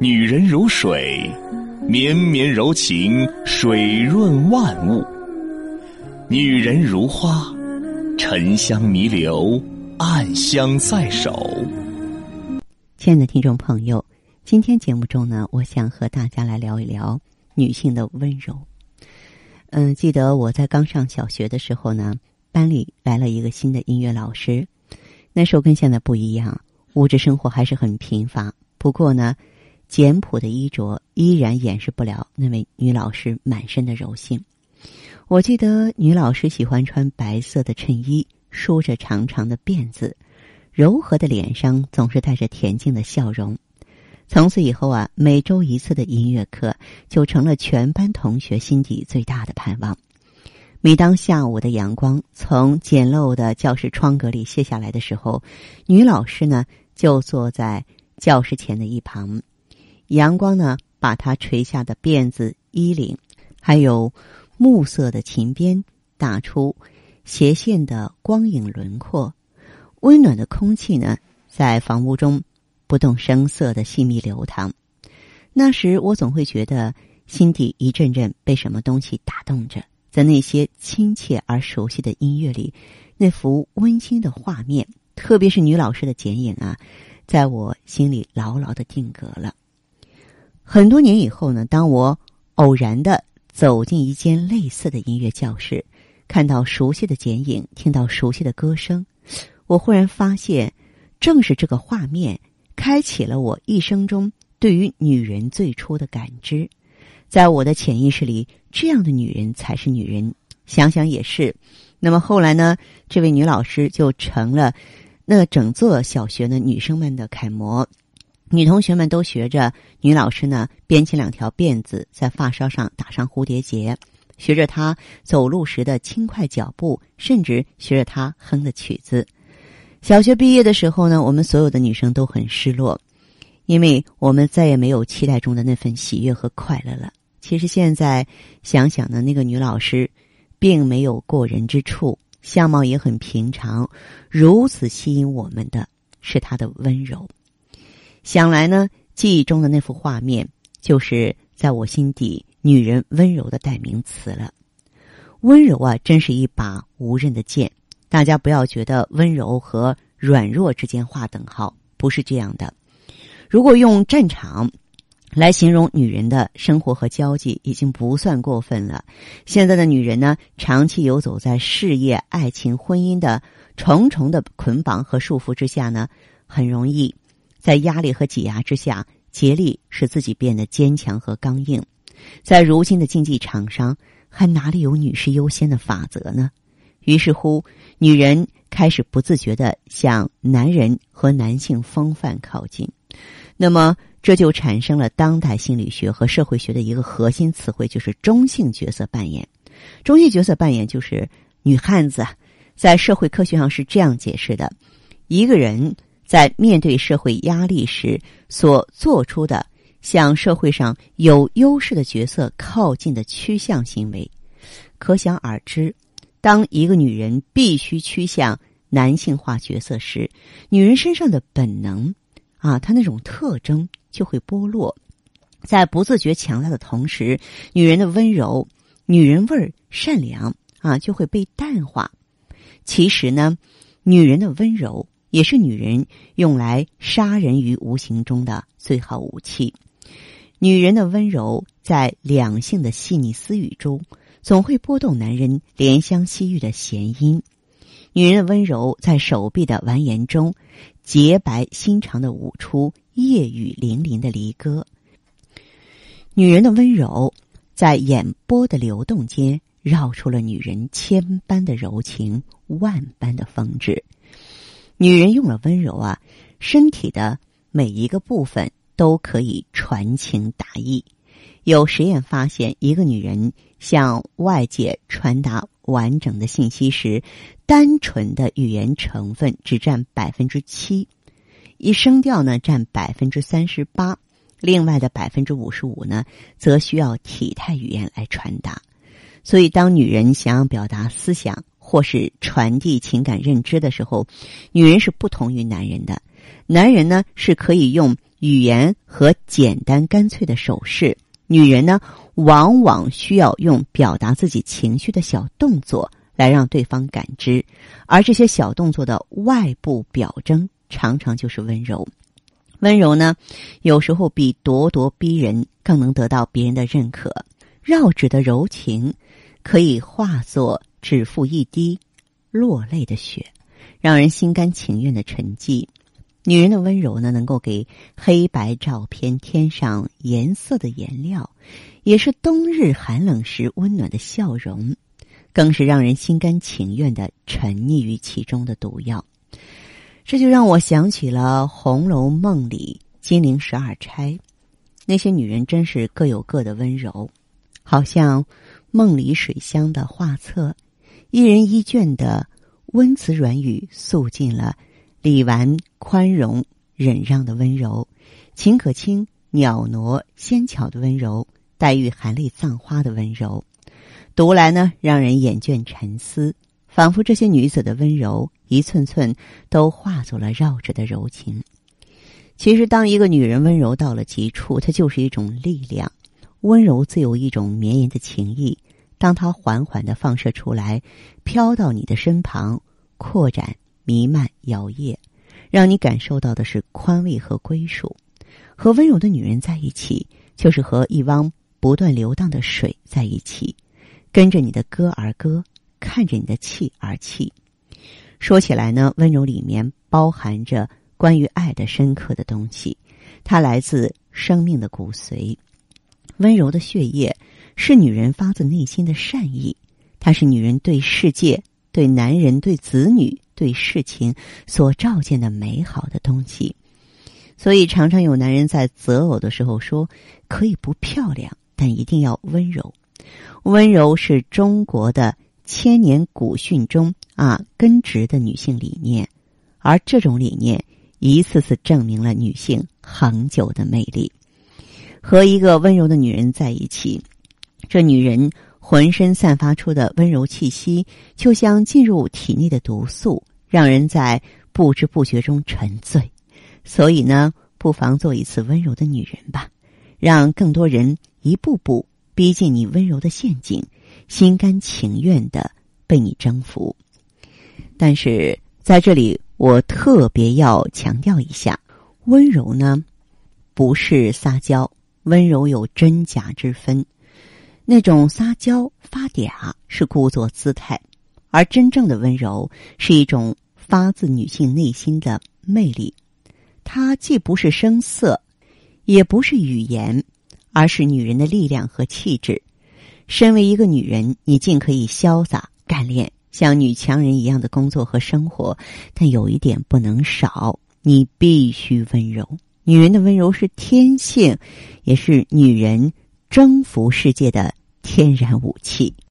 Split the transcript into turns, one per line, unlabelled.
女人如水，绵绵柔情，水润万物；女人如花，沉香弥留，暗香在手。
亲爱的听众朋友，今天节目中呢，我想和大家来聊一聊女性的温柔。嗯，记得我在刚上小学的时候呢，班里来了一个新的音乐老师。那时候跟现在不一样，物质生活还是很贫乏。不过呢。简朴的衣着依然掩饰不了那位女老师满身的柔性。我记得女老师喜欢穿白色的衬衣，梳着长长的辫子，柔和的脸上总是带着恬静的笑容。从此以后啊，每周一次的音乐课就成了全班同学心底最大的盼望。每当下午的阳光从简陋的教室窗格里泻下来的时候，女老师呢就坐在教室前的一旁。阳光呢，把她垂下的辫子、衣领，还有木色的琴边，打出斜线的光影轮廓。温暖的空气呢，在房屋中不动声色的细密流淌。那时，我总会觉得心底一阵阵被什么东西打动着，在那些亲切而熟悉的音乐里，那幅温馨的画面，特别是女老师的剪影啊，在我心里牢牢的定格了。很多年以后呢，当我偶然的走进一间类似的音乐教室，看到熟悉的剪影，听到熟悉的歌声，我忽然发现，正是这个画面开启了我一生中对于女人最初的感知。在我的潜意识里，这样的女人才是女人。想想也是。那么后来呢，这位女老师就成了那整座小学的女生们的楷模。女同学们都学着女老师呢编起两条辫子，在发梢上打上蝴蝶结，学着她走路时的轻快脚步，甚至学着她哼的曲子。小学毕业的时候呢，我们所有的女生都很失落，因为我们再也没有期待中的那份喜悦和快乐了。其实现在想想呢，那个女老师并没有过人之处，相貌也很平常，如此吸引我们的是她的温柔。想来呢，记忆中的那幅画面，就是在我心底女人温柔的代名词了。温柔啊，真是一把无刃的剑。大家不要觉得温柔和软弱之间划等号，不是这样的。如果用战场来形容女人的生活和交际，已经不算过分了。现在的女人呢，长期游走在事业、爱情、婚姻的重重的捆绑和束缚之下呢，很容易。在压力和挤压之下，竭力使自己变得坚强和刚硬。在如今的竞技场上，还哪里有女士优先的法则呢？于是乎，女人开始不自觉的向男人和男性风范靠近。那么，这就产生了当代心理学和社会学的一个核心词汇，就是中性角色扮演。中性角色扮演就是女汉子，在社会科学上是这样解释的：一个人。在面对社会压力时所做出的向社会上有优势的角色靠近的趋向行为，可想而知，当一个女人必须趋向男性化角色时，女人身上的本能啊，她那种特征就会剥落，在不自觉强大的同时，女人的温柔、女人味、善良啊，就会被淡化。其实呢，女人的温柔。也是女人用来杀人于无形中的最好武器。女人的温柔，在两性的细腻私语中，总会拨动男人怜香惜玉的弦音。女人的温柔，在手臂的蜿蜒中，洁白心肠的舞出夜雨霖铃的离歌。女人的温柔，在眼波的流动间，绕出了女人千般的柔情，万般的风致。女人用了温柔啊，身体的每一个部分都可以传情达意。有实验发现，一个女人向外界传达完整的信息时，单纯的语言成分只占百分之七，一声调呢占百分之三十八，另外的百分之五十五呢，则需要体态语言来传达。所以，当女人想要表达思想，或是传递情感认知的时候，女人是不同于男人的。男人呢是可以用语言和简单干脆的手势。女人呢，往往需要用表达自己情绪的小动作来让对方感知，而这些小动作的外部表征常常就是温柔。温柔呢，有时候比咄咄逼人更能得到别人的认可。绕指的柔情，可以化作指腹一滴落泪的血，让人心甘情愿的沉寂。女人的温柔呢，能够给黑白照片添上颜色的颜料，也是冬日寒冷时温暖的笑容，更是让人心甘情愿的沉溺于其中的毒药。这就让我想起了《红楼梦》里金陵十二钗，那些女人真是各有各的温柔。好像梦里水乡的画册，一人一卷的温词软语，诉尽了李纨宽容忍让的温柔，秦可卿袅娜纤巧的温柔，黛玉含泪葬花的温柔，读来呢让人眼倦沉思，仿佛这些女子的温柔一寸寸都化作了绕着的柔情。其实，当一个女人温柔到了极处，她就是一种力量。温柔自有一种绵延的情意，当它缓缓的放射出来，飘到你的身旁，扩展、弥漫、摇曳，让你感受到的是宽慰和归属。和温柔的女人在一起，就是和一汪不断流荡的水在一起，跟着你的歌而歌，看着你的气而气。说起来呢，温柔里面包含着关于爱的深刻的东西，它来自生命的骨髓。温柔的血液是女人发自内心的善意，它是女人对世界、对男人、对子女、对事情所照见的美好的东西。所以，常常有男人在择偶的时候说：“可以不漂亮，但一定要温柔。”温柔是中国的千年古训中啊根植的女性理念，而这种理念一次次证明了女性恒久的魅力。和一个温柔的女人在一起，这女人浑身散发出的温柔气息，就像进入体内的毒素，让人在不知不觉中沉醉。所以呢，不妨做一次温柔的女人吧，让更多人一步步逼近你温柔的陷阱，心甘情愿的被你征服。但是在这里，我特别要强调一下，温柔呢，不是撒娇。温柔有真假之分，那种撒娇发嗲是故作姿态，而真正的温柔是一种发自女性内心的魅力。它既不是声色，也不是语言，而是女人的力量和气质。身为一个女人，你尽可以潇洒干练，像女强人一样的工作和生活，但有一点不能少，你必须温柔。女人的温柔是天性，也是女人征服世界的天然武器。